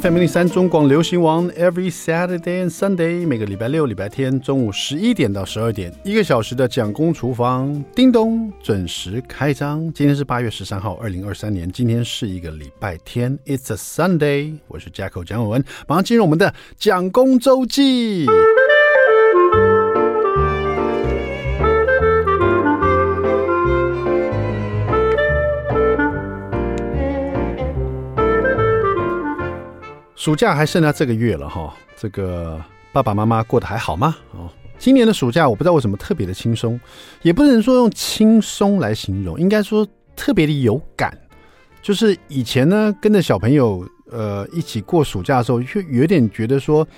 FM 零三中广流行王，Every Saturday and Sunday，每个礼拜六、礼拜天中午十一点到十二点，一个小时的蒋公厨房，叮咚准时开张。今天是八月十三号，二零二三年，今天是一个礼拜天，It's a Sunday。我是 Jacko 蒋伟文，马上进入我们的蒋公周记。暑假还剩下这个月了哈，这个爸爸妈妈过得还好吗？哦，今年的暑假我不知道为什么特别的轻松，也不能说用轻松来形容，应该说特别的有感。就是以前呢，跟着小朋友呃一起过暑假的时候，就有点觉得说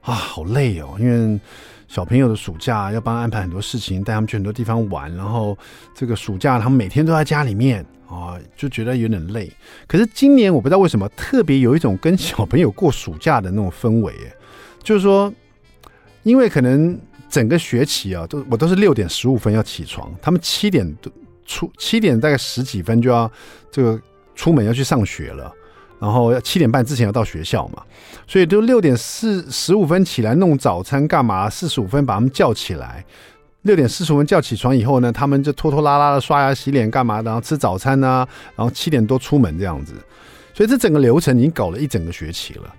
啊好累哦，因为小朋友的暑假要帮他安排很多事情，带他们去很多地方玩，然后这个暑假他们每天都在家里面。啊，就觉得有点累。可是今年我不知道为什么特别有一种跟小朋友过暑假的那种氛围，就是说，因为可能整个学期啊，都我都是六点十五分要起床，他们七点出，七点大概十几分就要这个出门要去上学了，然后要七点半之前要到学校嘛，所以都六点四十五分起来弄早餐干嘛，四十五分把他们叫起来。六点四十分叫起床以后呢，他们就拖拖拉拉的刷牙洗脸干嘛，然后吃早餐呐、啊，然后七点多出门这样子，所以这整个流程已经搞了一整个学期了。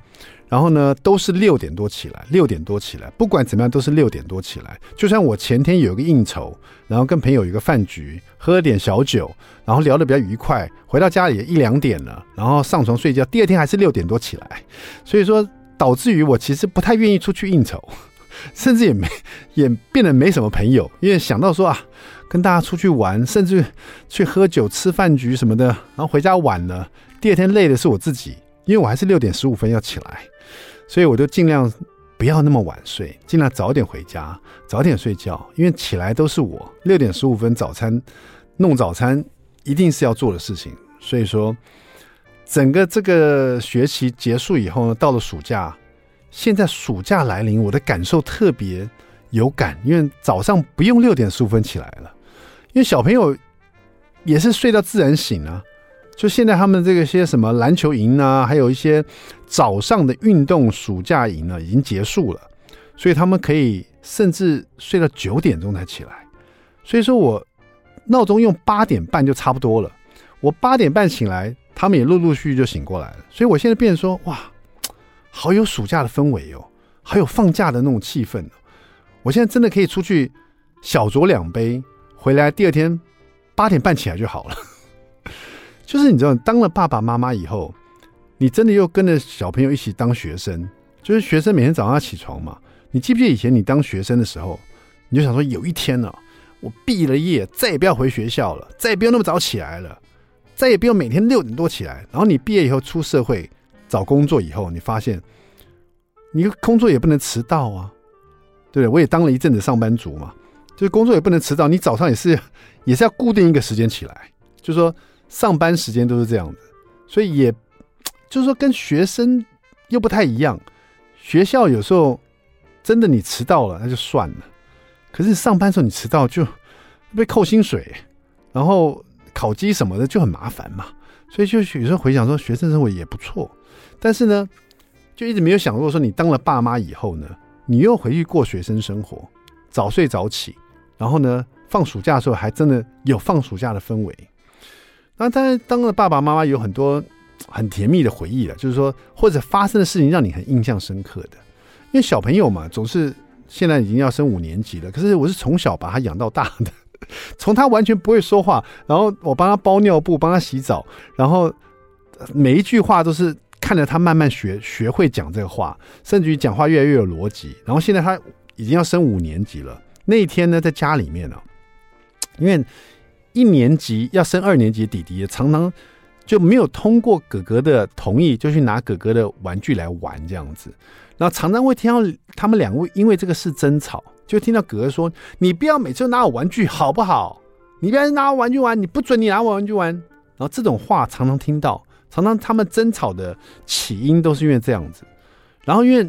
然后呢，都是六点多起来，六点多起来，不管怎么样都是六点多起来。就像我前天有个应酬，然后跟朋友有一个饭局，喝了点小酒，然后聊得比较愉快，回到家里一两点了，然后上床睡觉，第二天还是六点多起来。所以说，导致于我其实不太愿意出去应酬。甚至也没也变得没什么朋友，因为想到说啊，跟大家出去玩，甚至去喝酒、吃饭局什么的，然后回家晚了，第二天累的是我自己，因为我还是六点十五分要起来，所以我就尽量不要那么晚睡，尽量早点回家，早点睡觉，因为起来都是我六点十五分早餐弄早餐一定是要做的事情，所以说整个这个学期结束以后呢，到了暑假。现在暑假来临，我的感受特别有感，因为早上不用六点十五分起来了，因为小朋友也是睡到自然醒啊。就现在他们这个些什么篮球营啊，还有一些早上的运动暑假营呢，已经结束了，所以他们可以甚至睡到九点钟才起来。所以说我闹钟用八点半就差不多了，我八点半醒来，他们也陆陆续续就醒过来了。所以我现在变说，哇。好有暑假的氛围哦，好有放假的那种气氛。我现在真的可以出去小酌两杯，回来第二天八点半起来就好了。就是你知道，当了爸爸妈妈以后，你真的又跟着小朋友一起当学生。就是学生每天早上要起床嘛。你记不记得以前你当学生的时候，你就想说有一天呢、我毕了业再也不要回学校了，再也不用那么早起来了，再也不用每天六点多起来。然后你毕业以后出社会。找工作以后，你发现你工作也不能迟到啊，对不对？我也当了一阵子上班族嘛，就是工作也不能迟到。你早上也是 也是要固定一个时间起来，就是说上班时间都是这样子，所以也就是说跟学生又不太一样。学校有时候真的你迟到了那就算了，可是上班时候你迟到就被扣薪水，然后考绩什么的就很麻烦嘛。所以就有时候回想说，学生生活也不错。但是呢，就一直没有想过说，你当了爸妈以后呢，你又回去过学生生活，早睡早起，然后呢，放暑假的时候还真的有放暑假的氛围。那当然，当了爸爸妈妈有很多 很甜蜜的回忆了，就是说，或者发生的事情让你很印象深刻的。因为小朋友嘛，总是现在已经要升五年级了，可是我是从小把他养到大的，从他完全不会说话，然后我帮他包尿布，帮他洗澡，然后每一句话都是。看着他慢慢学学会讲这个话，甚至于讲话越来越有逻辑。然后现在他已经要升五年级了。那一天呢，在家里面呢、因为一年级要升二年级弟弟弟，常常就没有通过哥哥的同意，就去拿哥哥的玩具来玩这样子。然后常常会听到他们两位因为这个事争吵，就听到哥哥说：“你不要每次都拿我玩具好不好？你不要拿我玩具玩，你不准你拿我玩具玩。”然后这种话常常听到。常常他们争吵的起因都是因为这样子，然后因为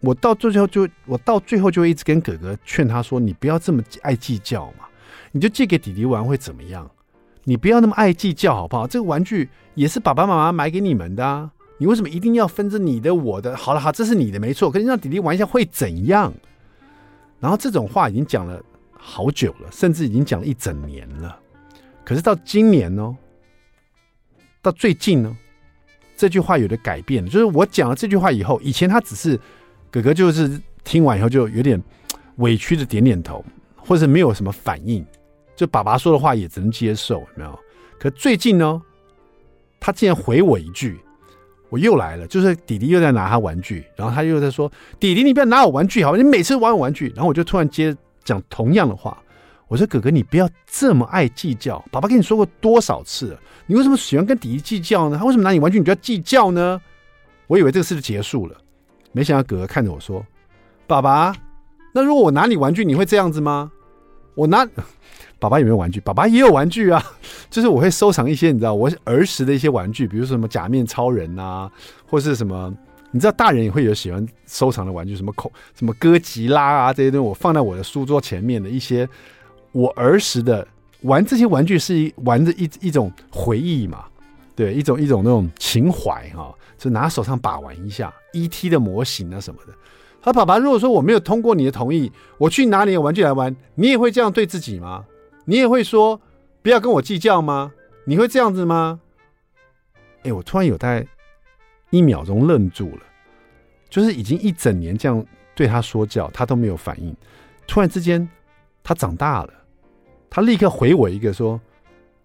我到最后就我到最后就会一直跟哥哥劝他说：“你不要这么爱计较嘛，你就借给弟弟玩会怎么样？你不要那么爱计较好不好？这个玩具也是爸爸妈妈买给你们的啊，你为什么一定要分着你的我的？好了好，这是你的没错，可是让弟弟玩一下会怎样？然后这种话已经讲了好久了，甚至已经讲了一整年了。可是到今年呢，到最近呢，这句话有点改变。就是我讲了这句话以后，以前他只是哥哥，就是听完以后就有点委屈的点点头，或者没有什么反应，就爸爸说的话也只能接受，没有？可最近呢，他竟然回我一句，我又来了，就是弟弟又在拿他玩具，然后他又在说：“弟弟，你不要拿我玩具，好，你每次玩我玩具。”然后我就突然接讲同样的话，我说：“哥哥，你不要这么爱计较，爸爸跟你说过多少次了，你为什么喜欢跟弟弟计较呢？他为什么拿你玩具你就要计较呢？”我以为这个事就结束了，没想到哥哥看着我说：“爸爸，那如果我拿你玩具，你会这样子吗？”我拿。爸爸有没有玩具？爸爸也有玩具啊，就是我会收藏一些你知道我儿时的一些玩具，比如说什么假面超人啊，或是什么你知道大人也会有喜欢收藏的玩具，什么口什么哥吉拉啊这些东西，我放在我的书桌前面的一些我儿时的玩这些玩具是玩的一一种回忆嘛，对，一种一种那种情怀哈，就拿手上把玩一下 ET 的模型啊什么的。他爸爸如果说我没有通过你的同意，我去拿你的玩具来玩，你也会这样对自己吗？你也会说不要跟我计较吗？你会这样子吗？哎，我突然有在一秒钟愣住了，就是已经一整年这样对他说教，他都没有反应。突然之间，他长大了，他立刻回我一个说：“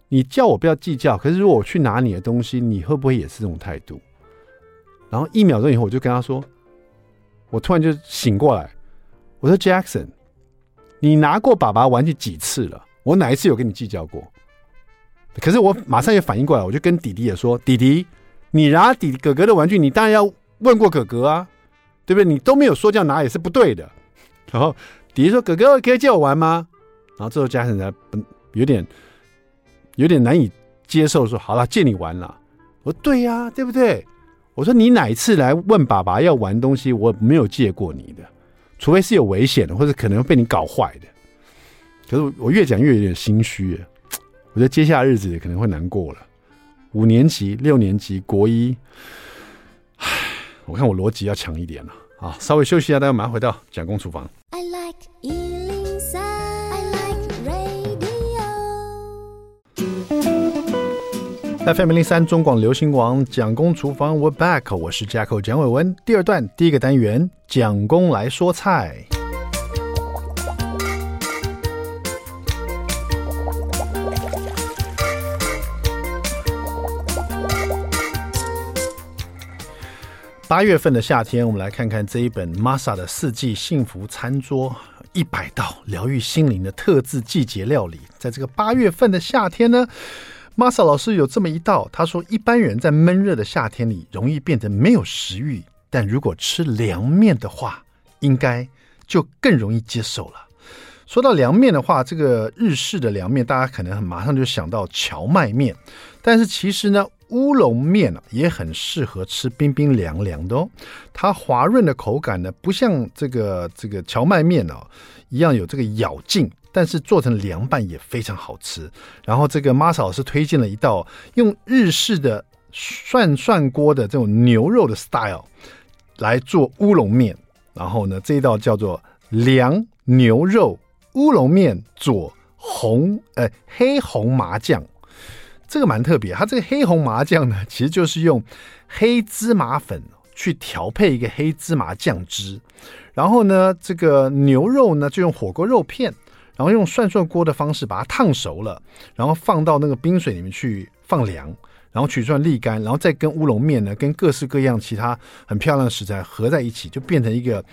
你叫我不要计较，可是如果我去拿你的东西，你会不会也是这种态度？”然后一秒钟以后，我就跟他说：“我突然就醒过来，我说 Jackson，你拿过爸爸玩具几次了？”我哪一次有跟你计较过？可是我马上也反应过来，我就跟弟弟也说：“弟弟，你拿弟哥哥的玩具，你当然要问过哥哥啊，对不对？你都没有说这样拿也是不对的。”然后弟弟说：“哥哥可以借我玩吗？”然后这时候家人才不有点有点难以接受，说：“好了，借你玩了。”我说：“对呀，对不对？”我说：“你哪一次来问爸爸要玩东西，我没有借过你的，除非是有危险的，或者可能被你搞坏的。”可是我越讲越有点心虚，我觉得接下来日子也可能会难过了。五年级、六年级、国一，唉，我看我逻辑要强一点了。好，稍微休息一下，大家马上回到蒋公厨房。I like 103, I like radio. FM 103中广流行网蒋公厨房，We're back，我是 Jacko 蒋伟文。第二段第一个单元，蒋公来说菜。八月份的夏天，我们来看看这一本 Masa 的四季幸福餐桌，一百道疗愈心灵的特制季节料理。在这个八月份的夏天呢，Masa 老师有这么一道，他说一般人在闷热的夏天里容易变得没有食欲，但如果吃凉面的话，应该就更容易接受了。说到凉面的话，这个日式的凉面，大家可能很马上就想到荞麦面，但是其实呢。乌龙面啊，也很适合吃冰冰凉凉的哦。它滑润的口感呢，不像这个这个蕎麦面哦一样有这个咬劲，但是做成凉拌也非常好吃。然后这个 Masa 老师推荐了一道用日式的涮涮锅的这种牛肉的 style 来做乌龙面。然后呢，这一道叫做凉牛肉乌龙面，佐红呃黑红麻酱。这个蛮特别，它这个黑红麻酱呢，其实就是用黑芝麻粉去调配一个黑芝麻酱汁，然后呢，这个牛肉呢就用火锅肉片，然后用涮涮锅的方式把它烫熟了，然后放到那个冰水里面去放凉，然后取出来沥干，然后再跟乌龙面呢，跟各式各样其他很漂亮的食材合在一起，就变成一个。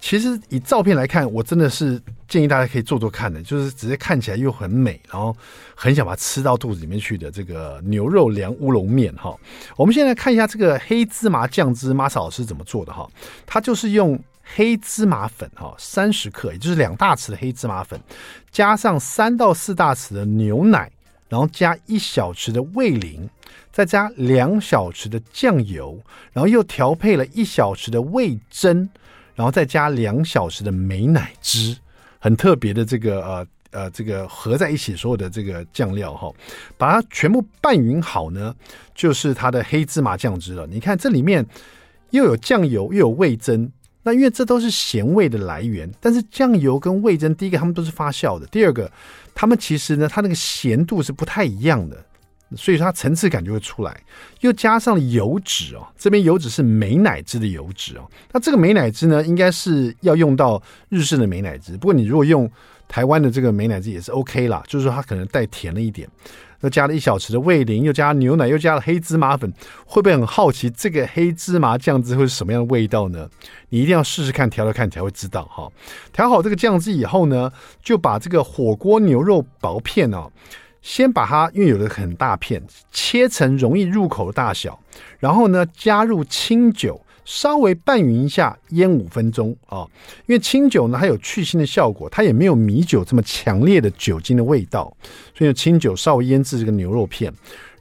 其实以照片来看，我真的是建议大家可以做做看的，就是直接看起来又很美，然后很想把它吃到肚子里面去的这个牛肉凉乌龙面哈。我们现在看一下这个黑芝麻酱汁，Masa 老师怎么做的哈？它就是用黑芝麻粉哈，三十克，也就是两大匙的黑芝麻粉，加上三到四大匙的牛奶，然后加一小匙的味淋，再加两小匙的酱油，然后又调配了一小匙的味噌。然后再加两小时的美乃滋，很特别的这个呃呃这个合在一起所有的这个酱料哈，把它全部拌匀好呢，就是它的黑芝麻酱汁了。你看这里面又有酱油又有味增，那因为这都是咸味的来源，但是酱油跟味增，第一个它们都是发酵的，第二个它们其实呢，它那个咸度是不太一样的。所以它层次感就会出来，又加上油脂哦，这边油脂是美乃滋的油脂哦。那这个美乃滋呢，应该是要用到日式的美乃滋，不过你如果用台湾的这个美乃滋也是 OK 啦，就是说它可能带甜了一点。又加了一小匙的味淋，又加牛奶，又加了黑芝麻粉，会不会很好奇这个黑芝麻酱汁会是什么样的味道呢？你一定要试试看，调调看才会知道哈。调好这个酱汁以后呢，就把这个火锅牛肉薄片哦。先把它，因为有的很大片，切成容易入口的大小，然后呢，加入清酒，稍微拌匀一下，腌五分钟啊。因为清酒呢，它有去腥的效果，它也没有米酒这么强烈的酒精的味道，所以清酒稍微腌制这个牛肉片。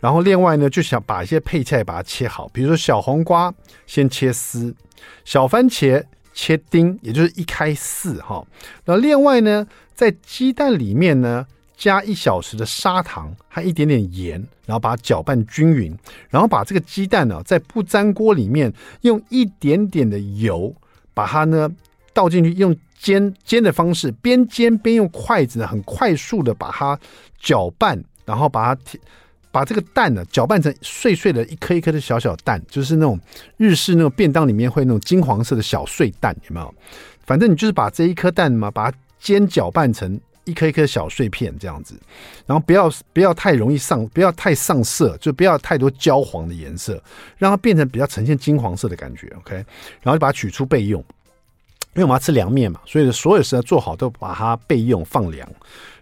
然后另外呢，就想把一些配菜把它切好，比如说小黄瓜先切丝，小番茄切丁，也就是一开四哈。那另外呢，在鸡蛋里面呢。加一小匙的砂糖和一点点盐，然后把它搅拌均匀，然后把这个鸡蛋呢，在不粘锅里面用一点点的油把它呢倒进去，用煎煎的方式，边煎边用筷子呢很快速的把它搅拌，然后把它把这个蛋呢搅拌成碎碎的一颗一颗的小小蛋，就是那种日式那种便当里面会那种金黄色的小碎蛋，有没有？反正你就是把这一颗蛋嘛，把它煎搅拌成。一颗一颗小碎片这样子，然后不要不要太容易上，不要太上色，就不要太多焦黄的颜色，让它变成比较呈现金黄色的感觉。OK，然后就把它取出备用，因为我们要吃凉面嘛，所以所有食材做好都把它备用放凉。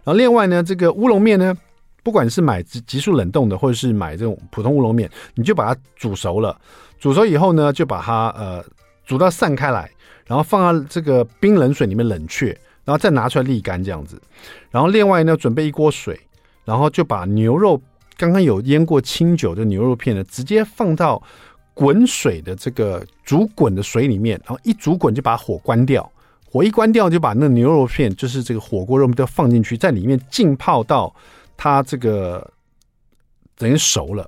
然后另外呢，这个乌龙面呢，不管是买急速冷冻的，或者是买这种普通乌龙面，你就把它煮熟了，煮熟以后呢，就把它呃煮到散开来，然后放到这个冰冷水里面冷却。然后再拿出来沥干这样子，然后另外呢，准备一锅水，然后就把牛肉刚刚有腌过清酒的牛肉片呢，直接放到滚水的这个煮滚的水里面，然后一煮滚就把火关掉，火一关掉就把那牛肉片，就是这个火锅肉都放进去，在里面浸泡到它这个等于熟了，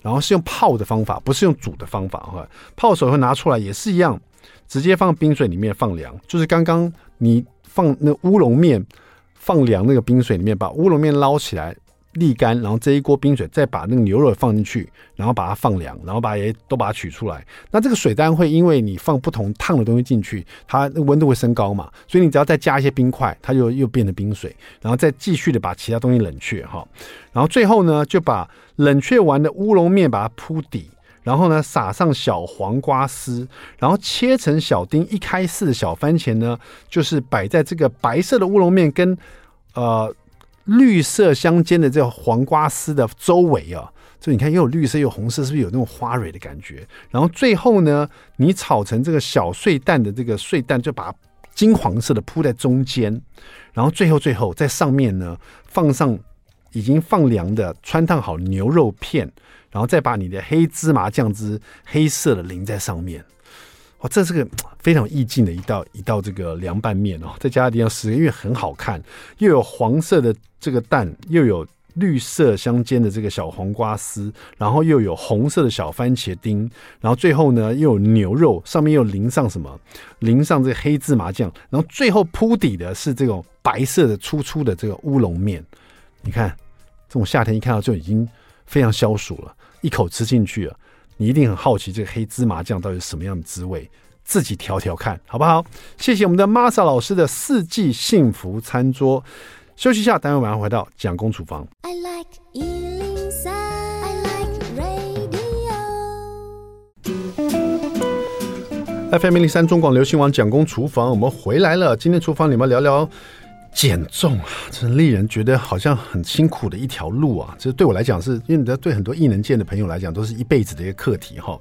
然后是用泡的方法，不是用煮的方法哈。泡熟以后拿出来也是一样，直接放冰水里面放凉，就是刚刚你。放那乌龙面放凉那个冰水里面，把乌龙面捞起来沥干，然后这一锅冰水再把那个牛肉放进去，然后把它放凉，然后把也都把它取出来。那这个水单会因为你放不同烫的东西进去，它那温度会升高嘛，所以你只要再加一些冰块，它就又变成冰水，然后再继续的把其他东西冷却哈。然后最后呢，就把冷却完的乌龙面把它铺底。然后呢，撒上小黄瓜丝，然后切成小丁，一开四的小番茄呢，就是摆在这个白色的乌龙面跟呃绿色相间的这个黄瓜丝的周围啊，就你看又有绿色又有红色，是不是有那种花蕊的感觉？然后最后呢，你炒成这个小碎蛋的这个碎蛋，就把金黄色的铺在中间，然后最后最后在上面呢放上已经放凉的汆烫好牛肉片。然后再把你的黑芝麻酱汁黑色的淋在上面，哇，这是个非常意境的一道一道这个凉拌面哦，在家一定要试，因为很好看，又有黄色的这个蛋，又有绿色相间的这个小黄瓜丝，然后又有红色的小番茄丁，然后最后呢又有牛肉，上面又淋上什么？淋上这个黑芝麻酱，然后最后铺底的是这种白色的粗粗的这个乌龙面，你看，这种夏天一看到就已经非常消暑了。一口吃进去了，你一定很好奇这个黑芝麻酱到底是什么样的滋味，自己调调看好不好？谢谢我们的 Masa 老师的四季幸福餐桌。休息一下，待会马上回到蒋公厨房。I like 103, I like radio. FM 103中广流行网蒋公厨房，我们回来了。今天厨房里面聊聊。减重啊，真令人觉得好像很辛苦的一条路啊！这对我来讲是，因为你知道，对很多异能界的朋友来讲，都是一辈子的一个课题哈。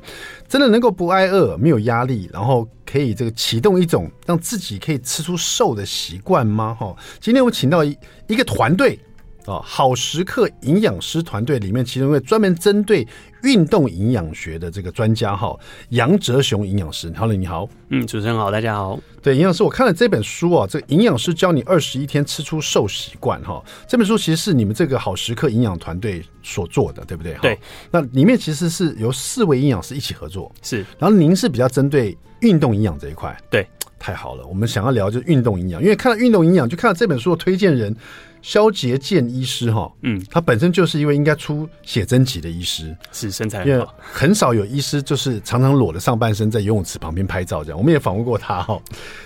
真的能够不挨饿、没有压力，然后可以这个启动一种让自己可以吃出瘦的习惯吗？哈，今天我请到一一个团队，哦，好时刻营养师团队里面，其中一位专门针对运动营养学的这个专家哈，杨哲雄营养师，Hello，你好，嗯，主持人好，大家好。对，营养师，我看了这本书啊，这个营养师教你二十一天吃出瘦习惯哈，这本书其实是你们这个好时刻营养团队所做的，对不对？对。那里面其实是由四位营养师一起合作，是。然后您是比较针对运动营养这一块，对，太好了。我们想要聊就是运动营养，因为看到运动营养，就看到这本书的推荐人。萧杰健医师哈，嗯，他本身就是一位应该出写真集的医师，是身材很好，很少有医师就是常常裸着上半身在游泳池旁边拍照这样。我们也访问过他哈，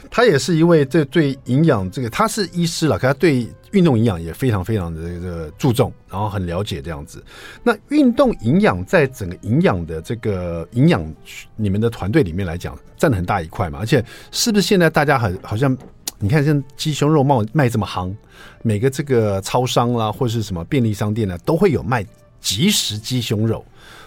他也是一位这对营养这个他是医师了，可他对运动营养也非常非常的这个注重，然后很了解这样子。那运动营养在整个营养的这个营养你们的团队里面来讲，占了很大一块嘛，而且是不是现在大家很好像？你看，像鸡胸肉卖卖这么夯，每个这个超商啦，或是什么便利商店呢，都会有卖即食鸡胸肉，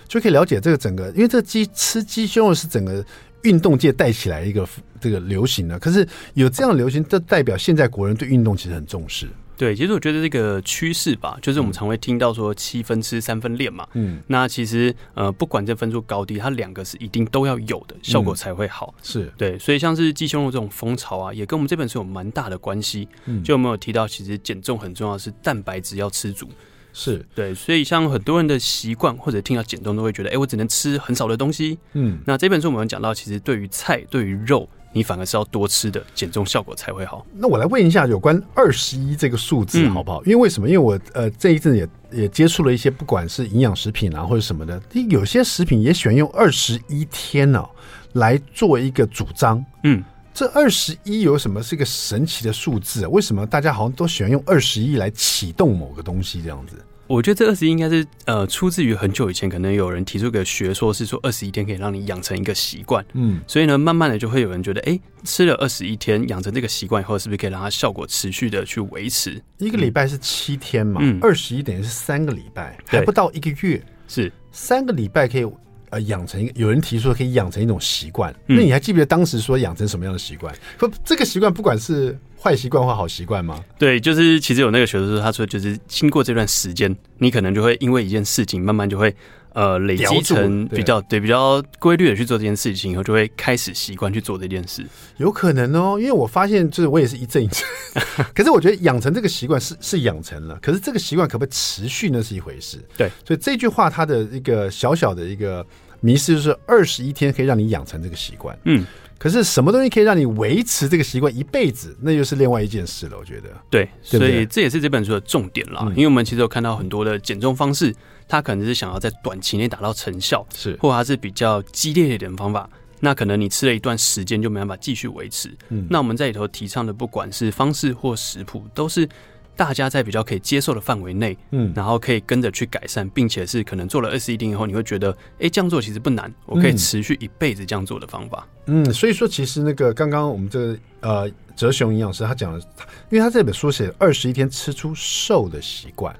就可以了解这个整个，因为这鸡吃鸡胸肉是整个运动界带起来一个这个流行的。可是有这样的流行，这代表现在国人对运动其实很重视。对，其实我觉得这个趋势吧，就是我们常会听到说七分吃三分练嘛。嗯，那其实呃，不管这分数高低，它两个是一定都要有的，效果才会好。嗯、是对，所以像是鸡胸肉这种风潮啊，也跟我们这本书有蛮大的关系。嗯，就有没有提到，其实减重很重要，是蛋白质要吃足。是对，所以像很多人的习惯或者听到减重都会觉得，哎，我只能吃很少的东西。嗯，那这本书我们讲到，其实对于菜，对于肉。你反而是要多吃的，减重效果才会好。那我来问一下有关二十一这个数字好不好？嗯、因为为什么？因为我呃这一阵也也接触了一些不管是营养食品啊或者什么的，有些食品也喜欢用二十一天呢、啊、来做一个主张。嗯，这二十一有什么是一个神奇的数字啊？为什么大家好像都喜欢用二十一来启动某个东西这样子？我觉得这二十一应该是呃出自于很久以前，可能有人提出个学说，是说二十一天可以让你养成一个习惯。嗯，所以呢，慢慢的就会有人觉得，哎，吃了二十一天，养成这个习惯以后，是不是可以让它效果持续的去维持？一个礼拜是七天嘛，二十一等于是三个礼拜，还不到一个月，是三个礼拜可以。呃，养成一个有人提出可以养成一种习惯，那你还记不记得当时说养成什么样的习惯？不，这个习惯不管是坏习惯或好习惯吗？对，就是其实有那个学者说，他说就是经过这段时间，你可能就会因为一件事情，慢慢就会。呃，累积成比较对，对比较规律的去做这件事情以后，就会开始习惯去做这件事。有可能哦，因为我发现，就是我也是一阵一阵，可是我觉得养成这个习惯是 是养成了，可是这个习惯可不可以持续那是一回事。对，所以这句话它的一个小小的一个迷失就是二十一天可以让你养成这个习惯。嗯，可是什么东西可以让你维持这个习惯一辈子，那又是另外一件事了。我觉得，对，对对，所以这也是这本书的重点啦。嗯，因为我们其实有看到很多的减重方式。它可能是想要在短期内达到成效，是，或者他是比较激烈一点的方法。那可能你吃了一段时间就没办法继续维持。嗯，那我们在里头提倡的，不管是方式或食谱，都是大家在比较可以接受的范围内，嗯，然后可以跟着去改善，并且是可能做了二十一天以后，你会觉得，哎、欸，这样做其实不难，我可以持续一辈子这样做的方法。嗯，所以说其实那个刚刚我们这个呃哲雄营养师他讲的，因为他这本书写二十一天吃出瘦的习惯。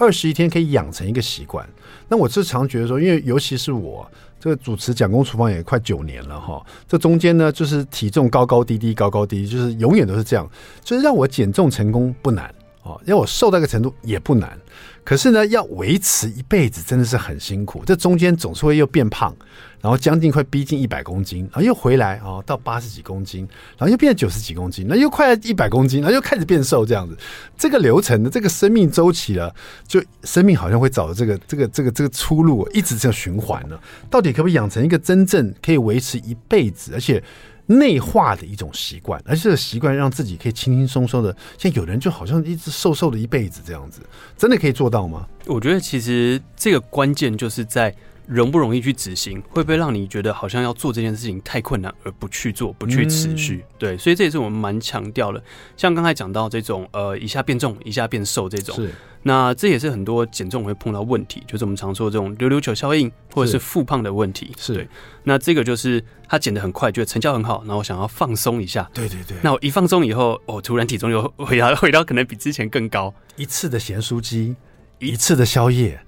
二十一天可以养成一个习惯，那我是常觉得说，因为尤其是我这个主持蒋公厨房也快九年了哈，这中间呢就是体重高高低低高高低低，就是永远都是这样，就是让我减重成功不难哦，要我瘦到一个程度也不难。可是呢，要维持一辈子真的是很辛苦。这中间总是会又变胖，然后将近快逼近一百公斤，然后又回来哦，到八十几公斤，然后又变九十几公斤，那又快一百公斤，然后又开始变瘦，这样子，这个流程的这个生命周期了，就生命好像会找这个这个这个这个出路，一直这样循环呢。到底可不可以养成一个真正可以维持一辈子，而且？内化的一种习惯，而且这个习惯让自己可以轻轻松松的，像有人就好像一直瘦瘦的一辈子这样子，真的可以做到吗？我觉得其实这个关键就是在。容不容易去执行？会不会让你觉得好像要做这件事情太困难而不去做、不去持续？嗯、对，所以这也是我们蛮强调的。像刚才讲到这种呃一下变重、一下变瘦这种，是那这也是很多减重会碰到问题，就是我们常说这种溜溜球效应或者是复胖的问题。是对，那这个就是他减得很快，觉得成效很好，然后想要放松一下。对对对。那我一放松以后，哦，突然体重又回到回到可能比之前更高。一次的咸酥鸡，一次的宵夜。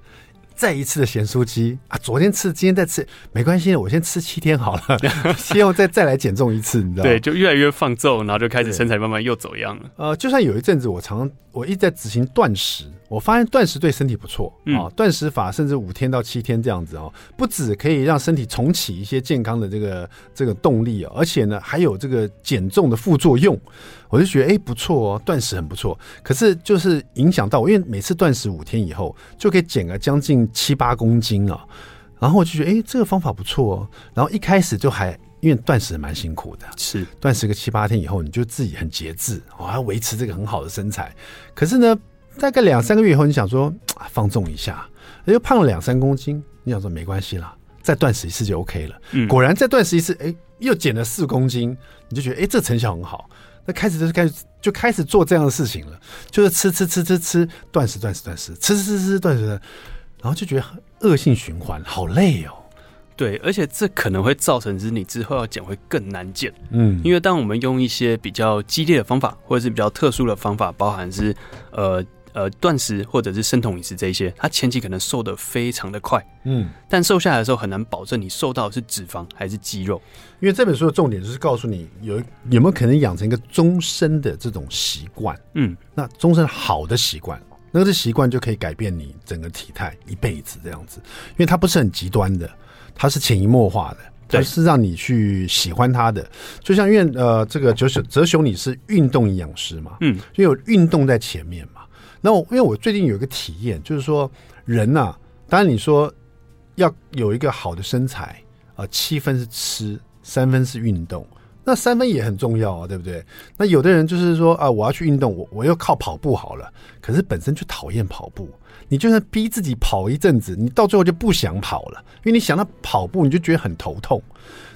再一次的咸酥鸡。啊，昨天吃，今天再吃，没关系，我先吃七天好了，希望再再来减重一次，你知道吗？对，就越来越放纵，然后就开始身材慢慢又走样了。呃，就算有一阵子，我常我一直在执行断食，我发现断食对身体不错啊，断食法甚至五天到七天这样子哦，不止可以让身体重启一些健康的这个这个动力哦，而且呢还有这个减重的副作用，我就觉得哎、欸、不错哦，断食很不错。可是就是影响到我，因为每次断食五天以后就可以减个将近七八公斤啊，然后我就觉得哎、欸、这个方法不错哦，然后一开始就还。因为断食蛮辛苦的，是断食个七八天以后，你就自己很节制，我还要维持这个很好的身材。可是呢，大概两三个月以后，你想说放纵一下，又胖了两三公斤，你想说没关系啦，再断食一次就 OK 了。嗯，果然再断食一次，哎，又减了四公斤，你就觉得哎，这成效很好。那开始就是开始就开始做这样的事情了，就是吃吃吃吃吃，断食断食断食，吃吃吃吃断食，然后就觉得恶性循环，好累哦。对，而且这可能会造成是你之后要减会更难减，嗯，因为当我们用一些比较激烈的方法，或者是比较特殊的方法，包含是呃呃断食或者是生酮饮食这一些，它前期可能瘦的非常的快，嗯，但瘦下来的时候很难保证你瘦到的是脂肪还是肌肉，因为这本书的重点就是告诉你有有没有可能养成一个终身的这种习惯，嗯，那终身好的习惯，那个习惯就可以改变你整个体态一辈子这样子，因为它不是很极端的。它是潜移默化的，它是让你去喜欢它的。就像因为呃，这个哲雄哲雄你是运动营养师嘛，嗯，因为有运动在前面嘛。那我因为我最近有一个体验，就是说人呐、当然你说要有一个好的身材啊、七分是吃，三分是运动，那三分也很重要啊，对不对？那有的人就是说啊，我要去运动，我我要靠跑步好了，可是本身就讨厌跑步。你就算逼自己跑一阵子，你到最后就不想跑了，因为你想到跑步，你就觉得很头痛。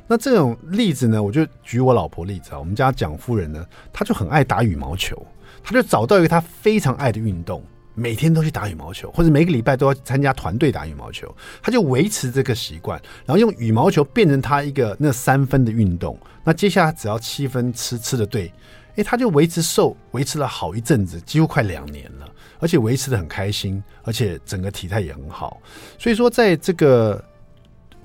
那这种例子呢，我就举我老婆例子啊。我们家蒋夫人呢，她就很爱打羽毛球，他就找到一个他非常爱的运动，每天都去打羽毛球，或者每个礼拜都要参加团队打羽毛球。他就维持这个习惯，然后用羽毛球变成他一个那三分的运动。那接下来只要七分吃吃的对，诶，他就维持瘦，维持了好一阵子，几乎快两年了。而且维持的很开心，而且整个体态也很好。所以说，在这个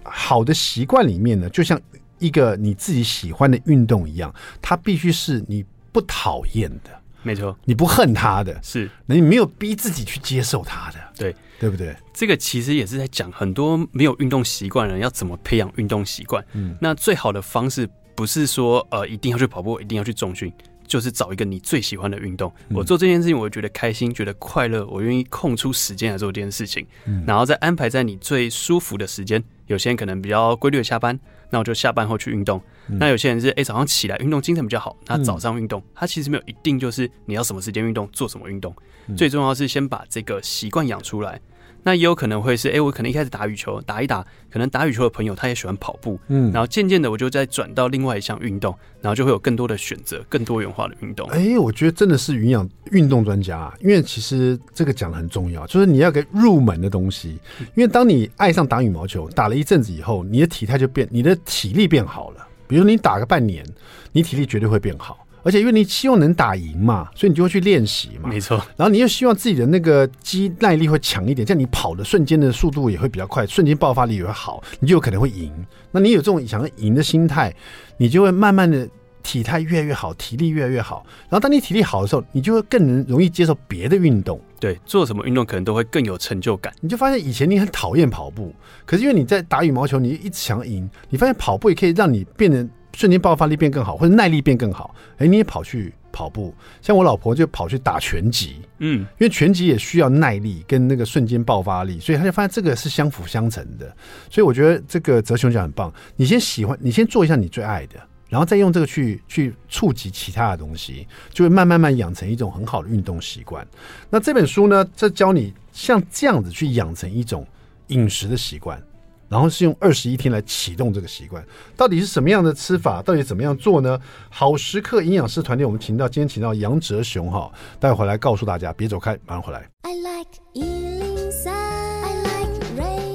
好的习惯里面呢，就像一个你自己喜欢的运动一样，它必须是你不讨厌的，没错，你不恨他的，是，那你没有逼自己去接受他的，对，对不对？这个其实也是在讲很多没有运动习惯的人要怎么培养运动习惯。嗯，那最好的方式不是说呃一定要去跑步，一定要去重训。就是找一个你最喜欢的运动，我做这件事情，我觉得开心，觉得快乐，我愿意空出时间来做这件事情，然后再安排在你最舒服的时间。有些人可能比较规律的下班，那我就下班后去运动。那有些人是哎、欸、早上起来运动精神比较好，那早上运动，它其实没有一定就是你要什么时间运动做什么运动，最重要是先把这个习惯养出来。那也有可能会是，哎、欸，我可能一开始打羽球，打一打，可能打羽球的朋友他也喜欢跑步，嗯，然后渐渐的我就再转到另外一项运动，然后就会有更多的选择，更多元化的运动。哎、欸，我觉得真的是营养运动专家啊，因为其实这个讲的很重要，就是你要给入门的东西，因为当你爱上打羽毛球，打了一阵子以后，你的体态就变，你的体力变好了。比如你打个半年，你体力绝对会变好。而且因为你希望能打赢嘛，所以你就会去练习嘛。没错。然后你又希望自己的那个肌耐力会强一点，这样你跑的瞬间的速度也会比较快，瞬间爆发力也会好，你就有可能会赢。那你有这种想要赢的心态，你就会慢慢的体态越来越好，体力越来越好。然后当你体力好的时候，你就会更能容易接受别的运动。对，做什么运动可能都会更有成就感。你就发现以前你很讨厌跑步，可是因为你在打羽毛球，你一直想赢，你发现跑步也可以让你变得。瞬间爆发力变更好，或者耐力变更好，哎，你也跑去跑步。像我老婆就跑去打拳击，嗯，因为拳击也需要耐力跟那个瞬间爆发力，所以他就发现这个是相辅相成的。所以我觉得这个哲雄讲很棒。你先喜欢，你先做一下你最爱的，然后再用这个去去触及其他的东西，就会慢慢慢养成一种很好的运动习惯。那这本书呢，这教你像这样子去养成一种饮食的习惯。然后是用二十一天来启动这个习惯，到底是什么样的吃法？到底怎么样做呢？好食课营养师团队，我们请到今天请到杨哲雄哈，待会回来告诉大家，别走开，马上回来。I like 103, I like radio.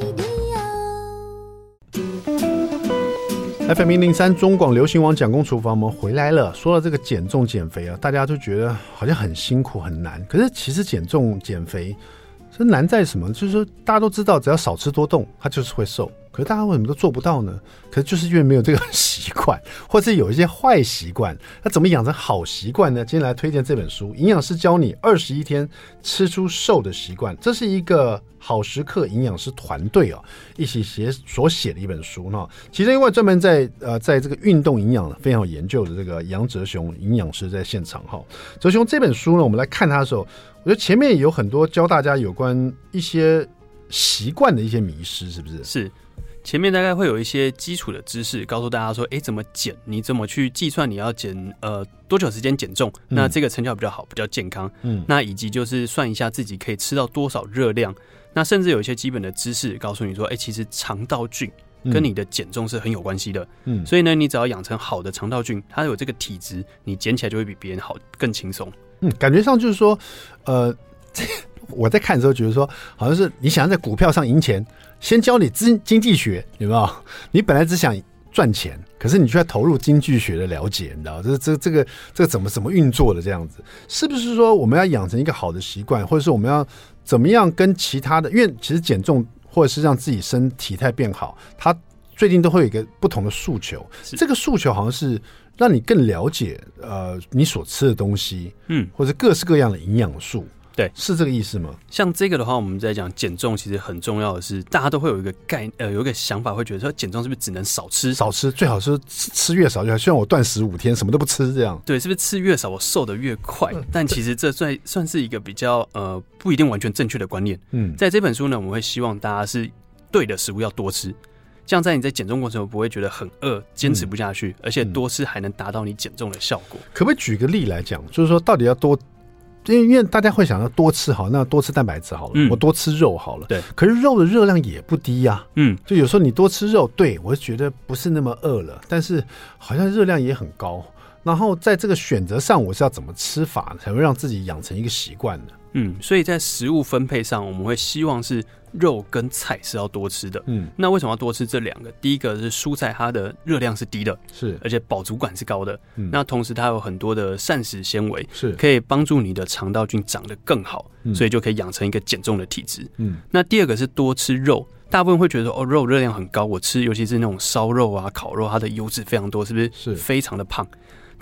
FM 一零三中广流行网蒋公厨房，我们回来了。说到这个减重减肥啊，大家都觉得好像很辛苦很难，可是其实减重减肥这难在什么？就是说，大家都知道，只要少吃多动，它就是会瘦。可是大家为什么都做不到呢？可是就是因为没有这个 习惯，或者有一些坏习惯。那怎么养成好习惯呢？今天来推荐这本书，营养师教你二十一天吃出瘦的习惯。这是一个好食课营养师团队哦一起写所写的一本书呢。其中一位专门在呃在这个运动营养非常有研究的这个杨哲雄营养师在现场哈。哲雄这本书呢，我们来看他的时候。我觉得前面有很多教大家有关一些习惯的一些迷失，是不是？是，前面大概会有一些基础的知识，告诉大家说，哎，怎么减？你怎么去计算你要减呃多久时间减重？嗯、那这个成效比较好，比较健康。嗯，那以及就是算一下自己可以吃到多少热量。那甚至有一些基本的知识，告诉你说，哎，其实肠道菌跟你的减重是很有关系的。嗯，所以呢，你只要养成好的肠道菌，它有这个体质，你减起来就会比别人好，更轻松。嗯，感觉上就是说，呃，我在看的时候觉得说，好像是你想要在股票上赢钱，先教你经经济学，有没有？你本来只想赚钱，可是你却要投入经济学的了解，你知道这这这个这个怎么怎么运作的这样子？是不是说我们要养成一个好的习惯，或者是我们要怎么样跟其他的？因为其实减重或者是让自己身体态变好，它最近都会有一个不同的诉求，这个诉求好像是。让你更了解呃你所吃的东西，嗯，或者各式各样的营养素，对，是这个意思吗？像这个的话，我们在讲减重，其实很重要的是，大家都会有一个概呃有一个想法，会觉得说减重是不是只能少吃？少吃最好是吃吃越少越好。希望我断食五天，什么都不吃这样。对，是不是吃越少我瘦的越快？嗯、但其实这算算是一个比较呃不一定完全正确的观念。嗯，在这本书呢，我们会希望大家是对的食物要多吃。这样在你在减重过程中不会觉得很饿，坚持不下去，嗯、而且多吃还能达到你减重的效果。可不可以举个例来讲？就是说，到底要多，因为因为大家会想要多吃好，那多吃蛋白质好了，嗯、我多吃肉好了。对。可是肉的热量也不低呀、啊。嗯。就有时候你多吃肉，对我觉得不是那么饿了，但是好像热量也很高。然后在这个选择上，我是要怎么吃法才会让自己养成一个习惯呢？嗯，所以在食物分配上，我们会希望是肉跟菜是要多吃的。嗯，那为什么要多吃这两个？第一个是蔬菜，它的热量是低的，是而且饱足感是高的。嗯，那同时它有很多的膳食纤维，是可以帮助你的肠道菌长得更好，嗯，所以就可以养成一个减重的体质。嗯，那第二个是多吃肉，大部分会觉得哦，肉热量很高，我吃尤其是那种烧肉啊、烤肉，它的油脂非常多，是不是？是非常的胖。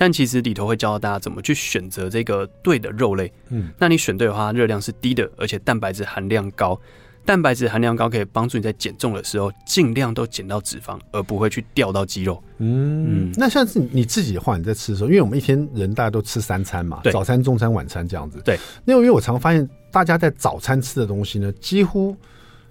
但其实里头会教大家怎么去选择这个对的肉类。嗯，那你选对的话，热量是低的，而且蛋白质含量高。蛋白质含量高可以帮助你在减重的时候尽量都减到脂肪，而不会去掉到肌肉。嗯，嗯，那像是你自己的话，你在吃的时候，因为我们一天人大家都吃三餐嘛，早餐、中餐、晚餐这样子。对，因为因为我常发现大家在早餐吃的东西呢，几乎。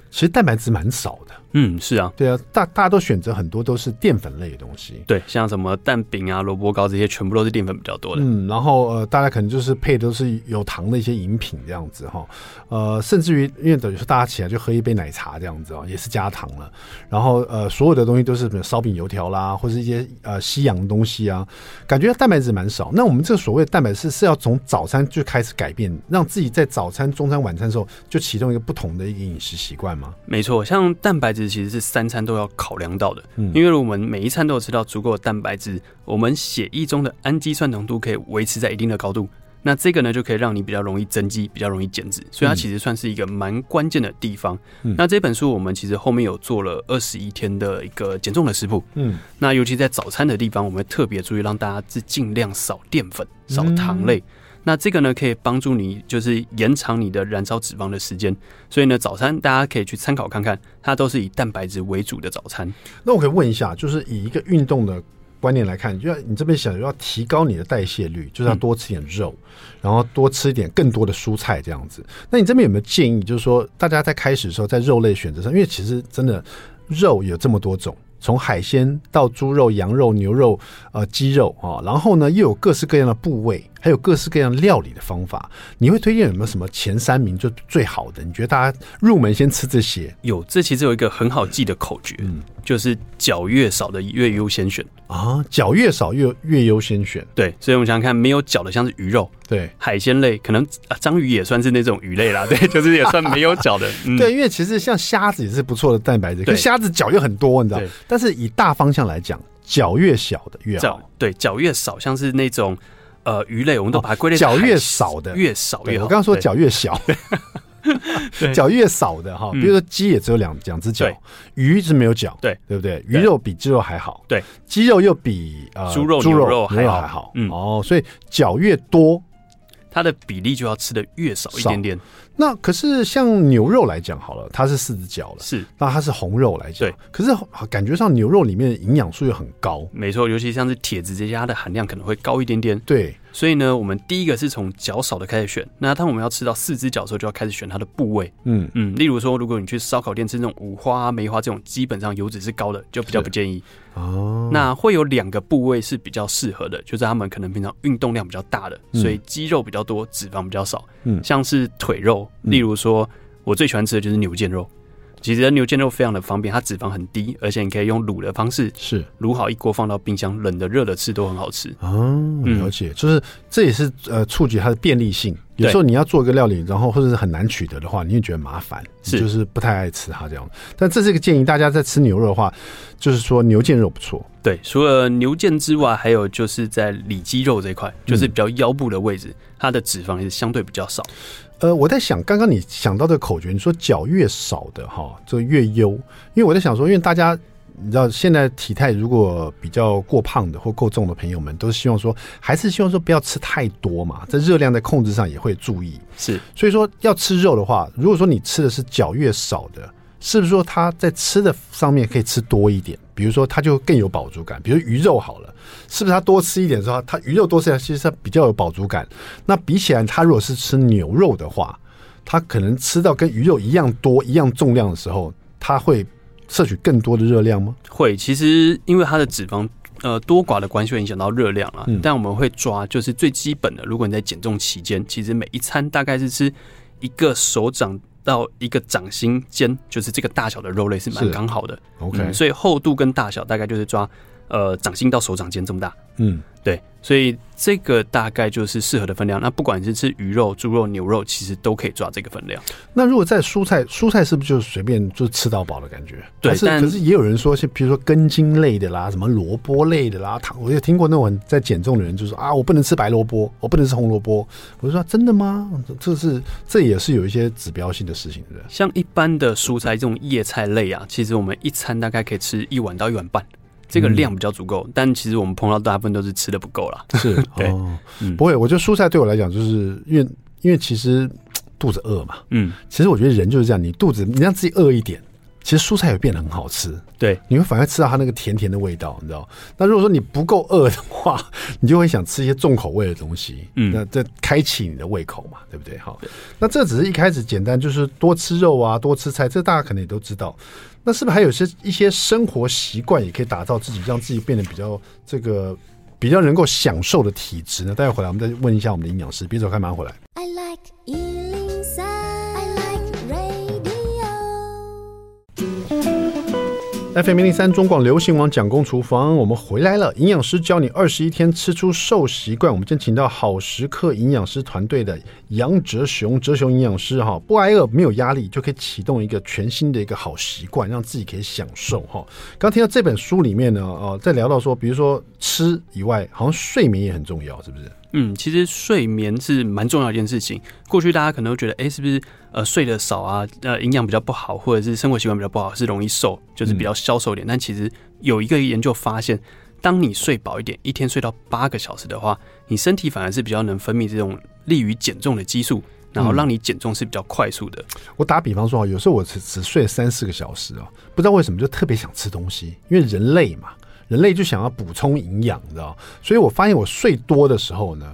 其实蛋白质蛮少的，嗯，是啊，对啊，大大家都选择很多都是淀粉类的东西，对，像什么蛋饼啊、萝卜糕这些，全部都是淀粉比较多的，嗯，然后呃，大家可能就是配的都是有糖的一些饮品这样子哈，呃，甚至于因为等于说大家起来就喝一杯奶茶这样子啊，也是加糖了，然后呃，所有的东西都是比如烧饼、油条啦，或是一些呃西洋的东西啊，感觉蛋白质蛮少。那我们这个所谓的蛋白质是要从早餐就开始改变，让自己在早餐、中餐、晚餐的时候就启动一个不同的一个饮食习惯吗。没错，像蛋白质其实是三餐都要考量到的，嗯，因为我们每一餐都有吃到足够的蛋白质，我们血液中的氨基酸浓度可以维持在一定的高度，那这个呢就可以让你比较容易增肌，比较容易减脂，所以它其实算是一个蛮关键的地方。嗯，那这本书我们其实后面有做了二十一天的一个减重的食谱，嗯，那尤其在早餐的地方，我们会特别注意让大家是尽量少淀粉、少糖类。嗯那这个呢，可以帮助你，就是延长你的燃烧脂肪的时间。所以呢，早餐大家可以去参考看看，它都是以蛋白质为主的早餐。那我可以问一下，就是以一个运动的观念来看，就要你这边想要提高你的代谢率，就是要多吃点肉，嗯、然后多吃一点更多的蔬菜这样子。那你这边有没有建议，就是说大家在开始的时候，在肉类选择上，因为其实真的肉有这么多种。从海鲜到猪肉、羊肉、牛肉、呃鸡肉啊，然后呢又有各式各样的部位，还有各式各样料理的方法。你会推荐有没有什么前三名就最好的？你觉得大家入门先吃这些？有，这其实有一个很好记的口诀，嗯，就是脚越少的越优先选啊，脚越少越越优先选。对，所以我们想想看，没有脚的像是鱼肉，对，海鲜类可能啊章鱼也算是那种鱼类啦，对，就是也算没有脚的。嗯、对，因为其实像虾子也是不错的蛋白质，可是虾子脚又很多，你知道。但是以大方向来讲，脚越小的越好。对，脚越少，像是那种呃鱼类，我们都把它归类。脚越少的越少越好。我刚刚说脚越小。脚越少的哈，比如说鸡也只有两两只脚，鱼是没有脚，对对不对？鱼肉比鸡肉还好，对，鸡肉又比呃猪肉、猪肉、牛肉还好，嗯哦，所以脚越多，它的比例就要吃的越少一点点。那可是像牛肉来讲好了，它是四只脚了，是，那它是红肉来讲，对。可是感觉上牛肉里面营养素又很高，没错，尤其像是铁质这些，它的含量可能会高一点点，对。所以呢，我们第一个是从脚少的开始选。那当我们要吃到四只脚的时候，就要开始选它的部位。嗯嗯，例如说，如果你去烧烤店吃那种五花、啊梅花这种，基本上油脂是高的，就比较不建议。哦，那会有两个部位是比较适合的，就是他们可能平常运动量比较大的，所以肌肉比较多，脂肪比较少。嗯，像是腿肉，例如说我最喜欢吃的就是牛腱肉。其实牛腱肉非常的方便，它脂肪很低，而且你可以用卤的方式，是卤好一锅放到冰箱，冷的热的吃都很好吃。哦，了解，嗯、就是这也是呃触及它的便利性。有时候你要做一个料理，然后或者是很难取得的话，你也觉得麻烦，是就是不太爱吃它这样。但这是一个建议，大家在吃牛肉的话，就是说牛腱肉不错。对，除了牛腱之外，还有就是在里脊肉这一块，就是比较腰部的位置，嗯、它的脂肪也是相对比较少。呃，我在想，刚刚你想到的口诀，你说脚越少的哈，这个越优。因为我在想说，因为大家你知道，现在体态如果比较过胖的或过重的朋友们，都是希望说，还是希望说不要吃太多嘛，在热量在控制上也会注意。是，所以说要吃肉的话，如果说你吃的是脚越少的。是不是说它在吃的上面可以吃多一点？比如说它就更有饱足感。比如鱼肉好了，是不是它多吃一点之后，它鱼肉多吃一点，其实它比较有饱足感。那比起来，它如果是吃牛肉的话，它可能吃到跟鱼肉一样多、一样重量的时候，它会摄取更多的热量吗？会，其实因为它的脂肪呃多寡的关系会影响到热量啊。但我们会抓就是最基本的，如果你在减重期间，其实每一餐大概是吃一个手掌。到一个掌心尖，就是这个大小的肉类是蛮刚好的。OK，嗯，所以厚度跟大小大概就是抓呃掌心到手掌间这么大。嗯，对。所以这个大概就是适合的分量。那不管是吃鱼肉、猪肉、牛肉，其实都可以抓这个分量。那如果在蔬菜，蔬菜是不是就随便就吃到饱的感觉？对，是但可是也有人说，像比如说根茎类的啦，什么萝卜类的啦，糖我也听过那种在减重的人就说啊，我不能吃白萝卜，我不能吃红萝卜。我就说真的吗？这是这也是有一些指标性的事情，对？像一般的蔬菜这种叶菜类啊，其实我们一餐大概可以吃一碗到一碗半。这个量比较足够，嗯、但其实我们碰到大部分都是吃的不够了。是，对，哦嗯、不会。我觉得蔬菜对我来讲，就是因为因为其实肚子饿嘛。嗯，其实我觉得人就是这样，你肚子你让自己饿一点，其实蔬菜也变得很好吃。对，你会反而吃到它那个甜甜的味道，你知道？那如果说你不够饿的话，你就会想吃一些重口味的东西。嗯，那这开启你的胃口嘛，对不对？好，那这只是一开始简单，就是多吃肉啊，多吃菜，这大家可能也都知道。那是不是还有些一些生活习惯也可以打造自己，让自己变得比较这个比较能够享受的体质呢？待会回来我们再问一下我们的营养师，别走开，马上回来。I like FM 零零三中广流行网蒋公厨房，我们回来了。营养师教你二十一天吃出瘦习惯。我们今天请到好食课营养师团队的杨哲雄，哲雄营养师哈，不挨饿没有压力就可以启动一个全新的一个好习惯，让自己可以享受哈。刚听到这本书里面呢，哦，在聊到说，比如说吃以外，好像睡眠也很重要，是不是？嗯，其实睡眠是蛮重要的一件事情。过去大家可能都觉得，哎、欸，是不是呃睡得少啊，呃营养比较不好，或者是生活习惯比较不好，是容易瘦，就是比较消瘦一点。嗯、但其实有一个研究发现，当你睡饱一点，一天睡到八个小时的话，你身体反而是比较能分泌这种利于减重的激素，然后让你减重是比较快速的。嗯、我打比方说啊，有时候我只只睡三四个小时啊，不知道为什么就特别想吃东西，因为人累嘛。人类就想要补充营养，你知道？所以我发现我睡多的时候呢，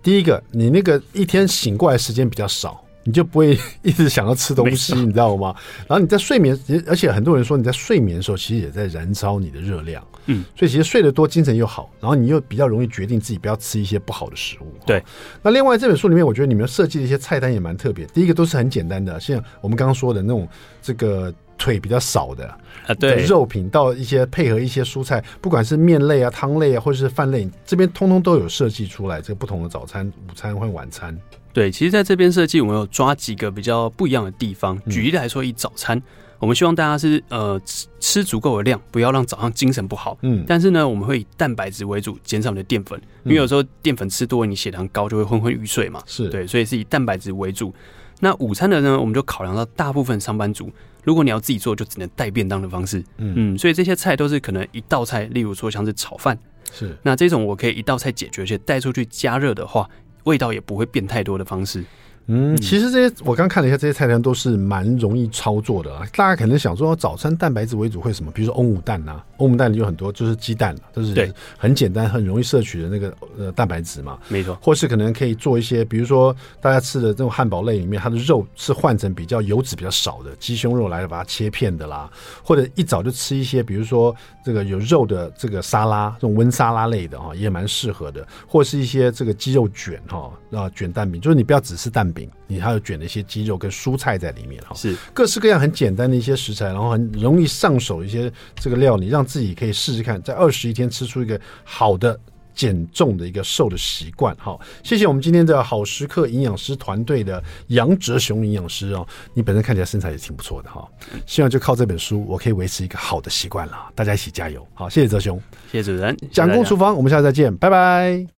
第一个，你那个一天醒过来时间比较少，你就不会一直想要吃东西，你知道吗？然后你在睡眠，而且很多人说你在睡眠的时候，其实也在燃烧你的热量。嗯，所以其实睡得多，精神又好，然后你又比较容易决定自己不要吃一些不好的食物。对。那另外这本书里面，我觉得你们设计的一些菜单也蛮特别。第一个都是很简单的，像我们刚刚说的那种这个。腿比较少的啊，对，肉品到一些配合一些蔬菜，不管是面类啊、汤类啊，或者是饭类，这边通通都有设计出来，这个不同的早餐、午餐或晚餐。对，其实在这边设计，我们有抓几个比较不一样的地方。举例来说，以早餐，我们希望大家是呃吃吃足够的量，不要让早上精神不好。嗯，但是呢，我们会以蛋白质为主，减少你的淀粉，因为有时候淀粉吃多，你血糖高就会昏昏欲睡嘛。是对，所以是以蛋白质为主。那午餐的呢，我们就考量到大部分上班族，如果你要自己做，就只能带便当的方式。嗯嗯，所以这些菜都是可能一道菜，例如说像是炒饭，是那这种我可以一道菜解决，而且带出去加热的话，味道也不会变太多的方式。嗯，其实这些我刚看了一下，这些菜单都是蛮容易操作的啊。大家可能想说，早餐蛋白质为主会什么？比如说欧姆蛋呐、啊，欧姆蛋里有很多就是鸡蛋，都是很简单、很容易摄取的那个呃蛋白质嘛。没错。或是可能可以做一些，比如说大家吃的这种汉堡类里面，它的肉是换成比较油脂比较少的鸡胸肉来把它切片的啦。或者一早就吃一些，比如说这个有肉的这个沙拉，这种温沙拉类的哈，也蛮适合的。或是一些这个鸡肉卷哈啊卷蛋饼，就是你不要只吃蛋饼。你还有卷了一些鸡肉跟蔬菜在里面哈，是各式各样很简单的一些食材，然后很容易上手一些这个料理，让自己可以试试看，在二十一天吃出一个好的减重的一个瘦的习惯。好，谢谢我们今天的好食课营养师团队的杨哲雄营养师哦，你本身看起来身材也挺不错的哈，希望就靠这本书，我可以维持一个好的习惯了。大家一起加油，好，谢谢哲雄，谢谢主持人，蒋公厨房，我们下次再见，拜拜。